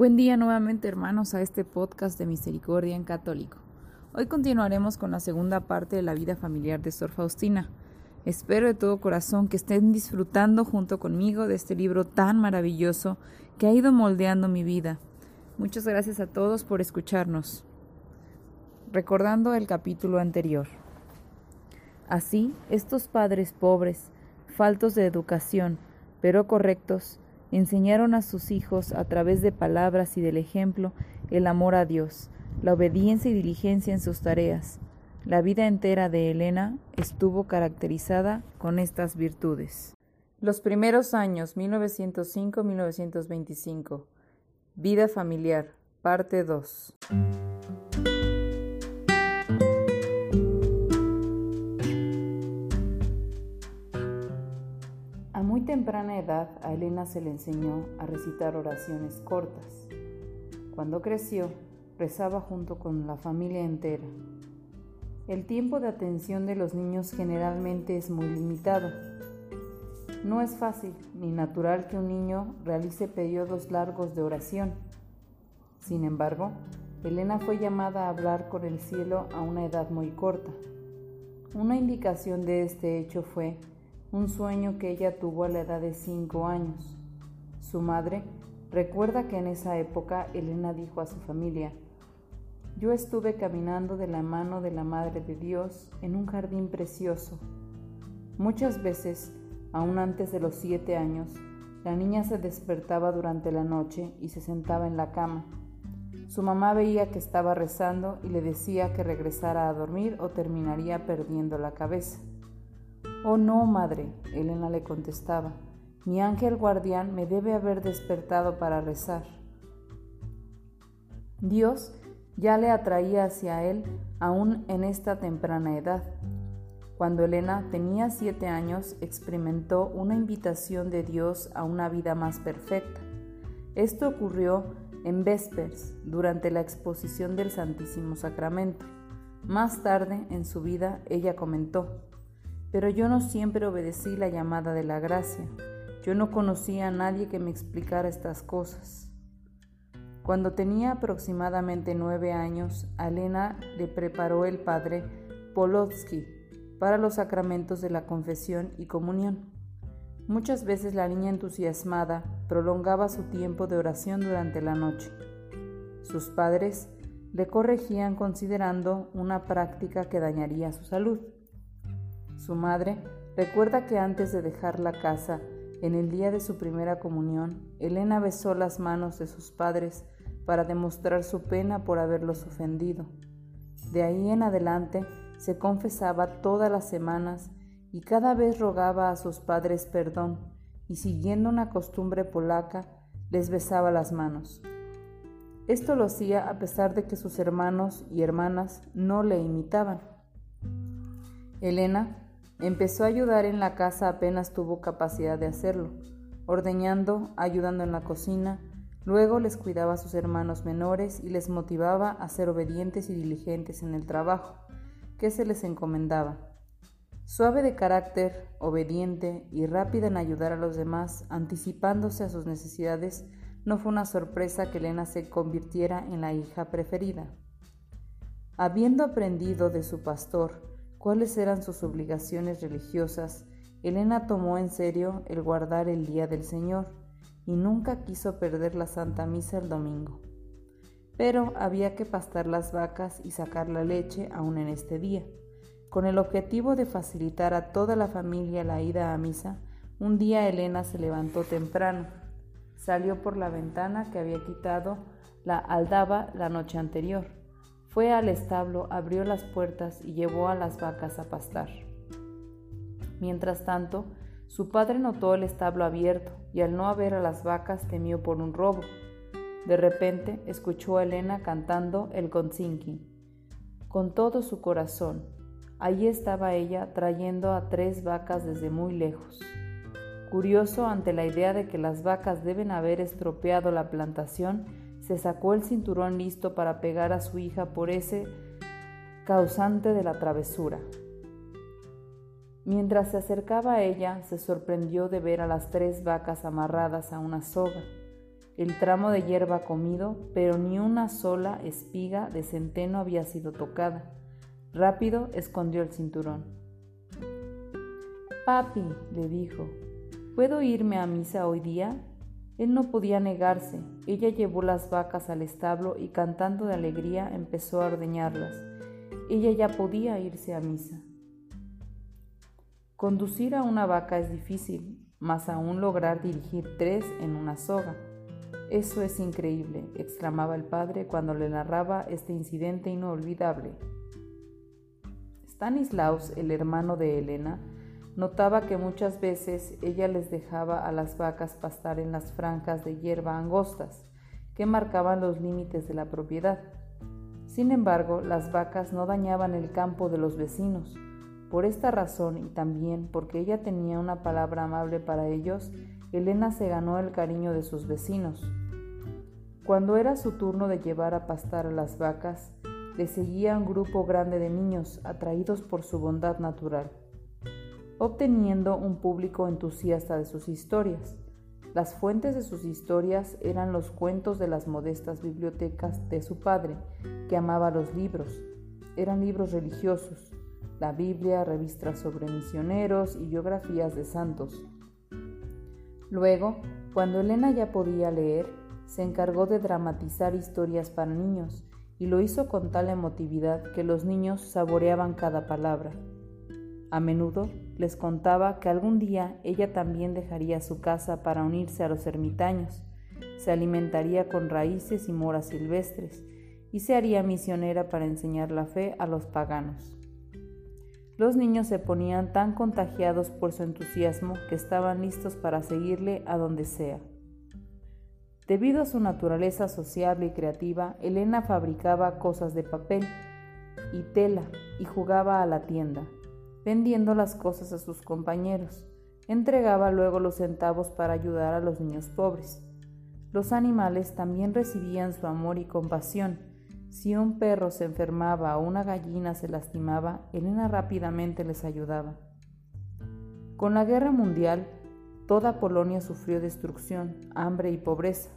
Buen día nuevamente hermanos a este podcast de Misericordia en Católico. Hoy continuaremos con la segunda parte de la vida familiar de Sor Faustina. Espero de todo corazón que estén disfrutando junto conmigo de este libro tan maravilloso que ha ido moldeando mi vida. Muchas gracias a todos por escucharnos. Recordando el capítulo anterior. Así, estos padres pobres, faltos de educación, pero correctos, enseñaron a sus hijos a través de palabras y del ejemplo el amor a Dios, la obediencia y diligencia en sus tareas. La vida entera de Elena estuvo caracterizada con estas virtudes. Los primeros años 1905-1925. Vida familiar, parte 2. Temprana edad a Elena se le enseñó a recitar oraciones cortas. Cuando creció, rezaba junto con la familia entera. El tiempo de atención de los niños generalmente es muy limitado no es fácil ni natural que un niño realice periodos largos de oración. Sin embargo, Elena fue llamada a hablar con el cielo a una edad muy corta. Una indicación de este hecho fue un sueño que ella tuvo a la edad de cinco años. Su madre recuerda que en esa época Elena dijo a su familia, yo estuve caminando de la mano de la Madre de Dios en un jardín precioso. Muchas veces Aún antes de los siete años, la niña se despertaba durante la noche y se sentaba en la cama. Su mamá veía que estaba rezando y le decía que regresara a dormir o terminaría perdiendo la cabeza. Oh no, madre, Elena le contestaba, mi ángel guardián me debe haber despertado para rezar. Dios ya le atraía hacia él aún en esta temprana edad cuando Elena tenía siete años, experimentó una invitación de Dios a una vida más perfecta. Esto ocurrió en Vespers, durante la exposición del Santísimo Sacramento. Más tarde en su vida ella comentó, pero yo no siempre obedecí la llamada de la gracia. Yo no conocía a nadie que me explicara estas cosas. Cuando tenía aproximadamente nueve años, a Elena le preparó el padre Polotsky para los sacramentos de la confesión y comunión. Muchas veces la niña entusiasmada prolongaba su tiempo de oración durante la noche. Sus padres le corregían considerando una práctica que dañaría su salud. Su madre recuerda que antes de dejar la casa, en el día de su primera comunión, Elena besó las manos de sus padres para demostrar su pena por haberlos ofendido. De ahí en adelante, se confesaba todas las semanas y cada vez rogaba a sus padres perdón y siguiendo una costumbre polaca les besaba las manos. Esto lo hacía a pesar de que sus hermanos y hermanas no le imitaban. Elena empezó a ayudar en la casa apenas tuvo capacidad de hacerlo, ordeñando, ayudando en la cocina, luego les cuidaba a sus hermanos menores y les motivaba a ser obedientes y diligentes en el trabajo que se les encomendaba. Suave de carácter, obediente y rápida en ayudar a los demás, anticipándose a sus necesidades, no fue una sorpresa que Elena se convirtiera en la hija preferida. Habiendo aprendido de su pastor cuáles eran sus obligaciones religiosas, Elena tomó en serio el guardar el día del Señor y nunca quiso perder la Santa Misa el domingo. Pero había que pastar las vacas y sacar la leche aún en este día. Con el objetivo de facilitar a toda la familia la ida a misa, un día Elena se levantó temprano, salió por la ventana que había quitado la aldaba la noche anterior, fue al establo, abrió las puertas y llevó a las vacas a pastar. Mientras tanto, su padre notó el establo abierto y al no haber a las vacas temió por un robo De repente escuchó a Elena cantando el Gonzinki. Con todo su corazón, allí estaba ella trayendo a tres vacas desde muy lejos. Curioso ante la idea de que las vacas deben haber estropeado la plantación, se sacó el cinturón listo para pegar a su hija por ese causante de la travesura. Mientras se acercaba a ella, se sorprendió de ver a las tres vacas amarradas a una soga, el tramo de hierba comido, pero ni una sola espiga de centeno había sido tocada. Rápido escondió el cinturón. Papi, le dijo, ¿puedo irme a misa hoy día? Él no podía negarse. Ella llevó las vacas al establo y cantando de alegría empezó a ordeñarlas. Ella ya podía irse a misa. Conducir a una vaca es difícil, más aún lograr dirigir tres en una soga. Eso es increíble, exclamaba el padre cuando le narraba este incidente inolvidable. Stanislaus, el hermano de Elena, notaba que muchas veces ella les dejaba a las vacas pastar en las franjas de hierba angostas que marcaban los límites de la propiedad. Sin embargo, las vacas no dañaban el campo de los vecinos, por esta razón y también porque ella tenía una palabra amable para ellos, Elena se ganó el cariño de sus vecinos. Cuando era su turno de llevar a pastar a las vacas, le seguía un grupo grande de niños atraídos por su bondad natural, obteniendo un público entusiasta de sus historias. Las fuentes de sus historias eran los cuentos de las modestas bibliotecas de su padre, que amaba los libros. Eran libros religiosos, la Biblia, revistas sobre misioneros y biografías de santos. Luego, cuando Elena ya podía leer, se encargó de dramatizar historias para niños y lo hizo con tal emotividad que los niños saboreaban cada palabra. A menudo les contaba que algún día ella también dejaría su casa para unirse a los ermitaños, se alimentaría con raíces y moras silvestres y se haría misionera para enseñar la fe a los paganos. Los niños se ponían tan contagiados por su entusiasmo que estaban listos para seguirle a donde sea. Debido a su naturaleza sociable y creativa, Elena fabricaba cosas de papel y tela y jugaba a la tienda, vendiendo las cosas a sus compañeros. Entregaba luego los centavos para ayudar a los niños pobres. Los animales también recibían su amor y compasión, si un perro se enfermaba o una gallina se lastimaba, Elena rápidamente les ayudaba. Con la guerra mundial, toda Polonia sufrió destrucción, hambre y pobreza.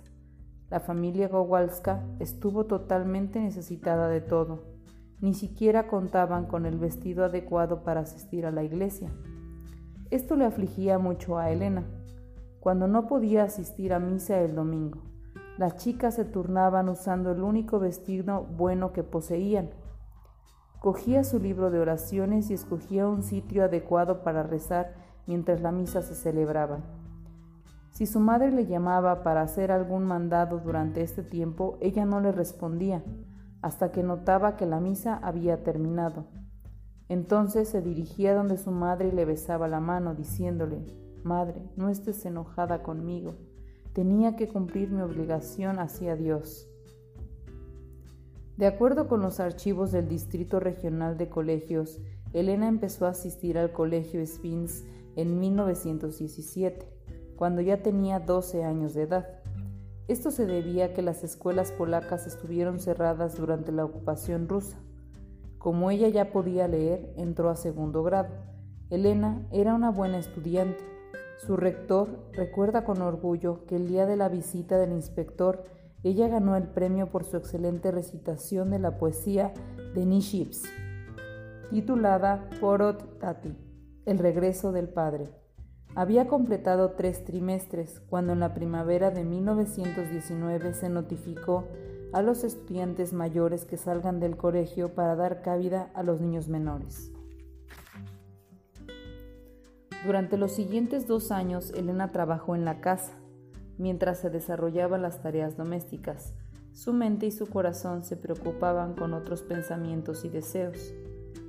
La familia Gowalska estuvo totalmente necesitada de todo. Ni siquiera contaban con el vestido adecuado para asistir a la iglesia. Esto le afligía mucho a Elena, cuando no podía asistir a misa el domingo. Las chicas se turnaban usando el único vestido bueno que poseían. Cogía su libro de oraciones y escogía un sitio adecuado para rezar mientras la misa se celebraba. Si su madre le llamaba para hacer algún mandado durante este tiempo, ella no le respondía, hasta que notaba que la misa había terminado. Entonces se dirigía donde su madre y le besaba la mano, diciéndole, Madre, no estés enojada conmigo tenía que cumplir mi obligación hacia Dios. De acuerdo con los archivos del Distrito Regional de Colegios, Elena empezó a asistir al Colegio Spins en 1917, cuando ya tenía 12 años de edad. Esto se debía a que las escuelas polacas estuvieron cerradas durante la ocupación rusa. Como ella ya podía leer, entró a segundo grado. Elena era una buena estudiante su rector recuerda con orgullo que el día de la visita del inspector ella ganó el premio por su excelente recitación de la poesía de Niships, titulada Porot Tati, El regreso del padre. Había completado tres trimestres cuando en la primavera de 1919 se notificó a los estudiantes mayores que salgan del colegio para dar cabida a los niños menores. Durante los siguientes dos años, Elena trabajó en la casa, mientras se desarrollaban las tareas domésticas. Su mente y su corazón se preocupaban con otros pensamientos y deseos.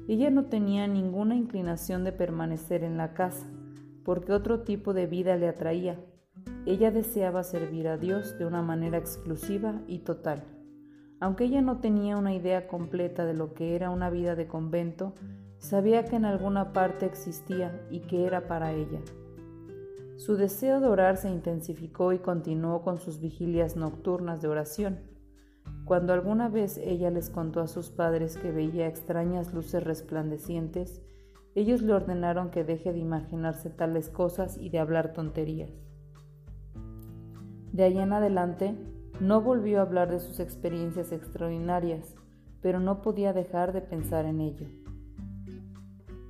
Ella no tenía ninguna inclinación de permanecer en la casa, porque otro tipo de vida le atraía. ella deseaba servir a Dios de una manera exclusiva y total. Aunque ella no tenía una idea completa de lo que era una vida de convento, sabía que en alguna parte existía y que era para ella. Su deseo de orar se intensificó y continuó con sus vigilias nocturnas de oración. Cuando alguna vez ella les contó a sus padres que veía extrañas luces resplandecientes, ellos le ordenaron que deje de imaginarse tales cosas y de hablar tonterías. De ahí en adelante, no volvió a hablar de sus experiencias extraordinarias, pero no podía dejar de pensar en ello.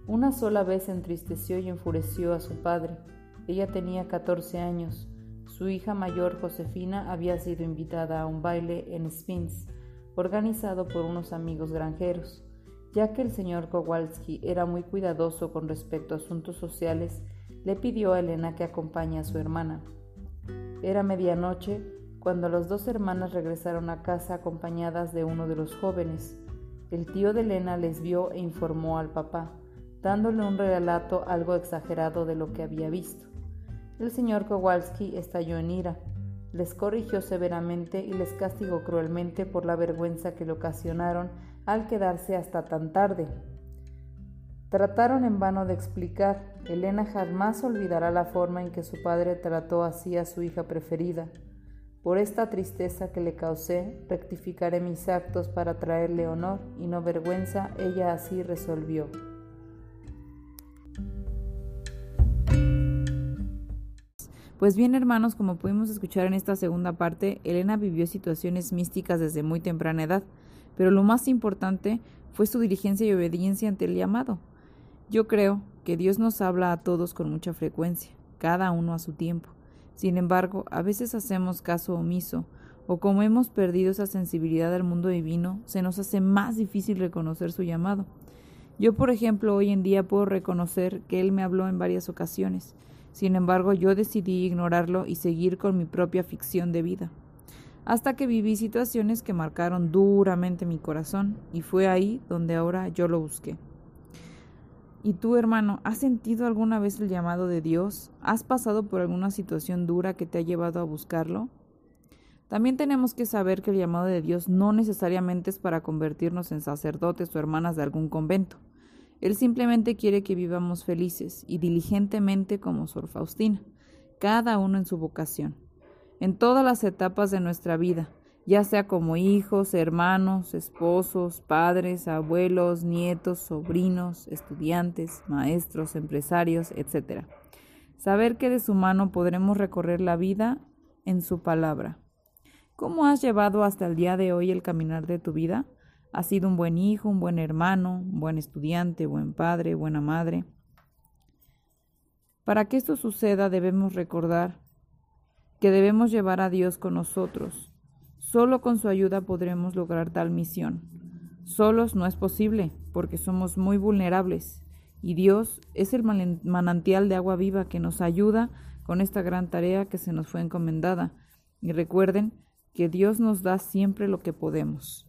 Una sola vez entristeció y enfureció a su padre. Ella tenía 14 años. Su hija mayor, Josefina, había sido invitada a un baile en Spins, organizado por unos amigos granjeros. Ya que el señor Kowalski era muy cuidadoso con respecto a asuntos sociales, le pidió a Elena que acompañe a su hermana. Era medianoche cuando las dos hermanas regresaron a casa acompañadas de uno de los jóvenes. El tío de Elena les vio e informó al papá dándole un relato algo exagerado de lo que había visto. El señor Kowalski estalló en ira, les corrigió severamente y les castigó cruelmente por la vergüenza que le ocasionaron al quedarse hasta tan tarde. Trataron en vano de explicar. Elena jamás olvidará la forma en que su padre trató así a su hija preferida. Por esta tristeza que le causé, rectificaré mis actos para traerle honor y no vergüenza, ella así resolvió. Pues bien, hermanos, como pudimos escuchar en esta segunda parte, Elena vivió situaciones místicas desde muy temprana edad, pero lo más importante fue su diligencia y obediencia ante el llamado. Yo creo que Dios nos habla a todos con mucha frecuencia, cada uno a su tiempo. Sin embargo, a veces hacemos caso omiso, o como hemos perdido esa sensibilidad al mundo divino, se nos hace más difícil reconocer su llamado. Yo, por ejemplo, hoy en día puedo reconocer que Él me habló en varias ocasiones, sin embargo, yo decidí ignorarlo y seguir con mi propia ficción de vida, hasta que viví situaciones que marcaron duramente mi corazón, y fue ahí donde ahora yo lo busqué. ¿Y tú, hermano, has sentido alguna vez el llamado de Dios? ¿Has pasado por alguna situación dura que te ha llevado a buscarlo? También tenemos que saber que el llamado de Dios no necesariamente es para convertirnos en sacerdotes o hermanas de algún convento. Él simplemente quiere que vivamos felices y diligentemente como Sor Faustina, cada uno en su vocación, en todas las etapas de nuestra vida, ya sea como hijos, hermanos, esposos, padres, abuelos, nietos, sobrinos, estudiantes, maestros, empresarios, etc. Saber que de su mano podremos recorrer la vida en su palabra. ¿Cómo has llevado hasta el día de hoy el caminar de tu vida? Has sido un buen hijo, un buen hermano, buen estudiante, buen padre, buena madre. Para que esto suceda debemos recordar que debemos llevar a Dios con nosotros. Solo con su ayuda podremos lograr tal misión. Solos no es posible, porque somos muy vulnerables, y Dios es el manantial de agua viva que nos ayuda con esta gran tarea que se nos fue encomendada. Y recuerden que Dios nos da siempre lo que podemos.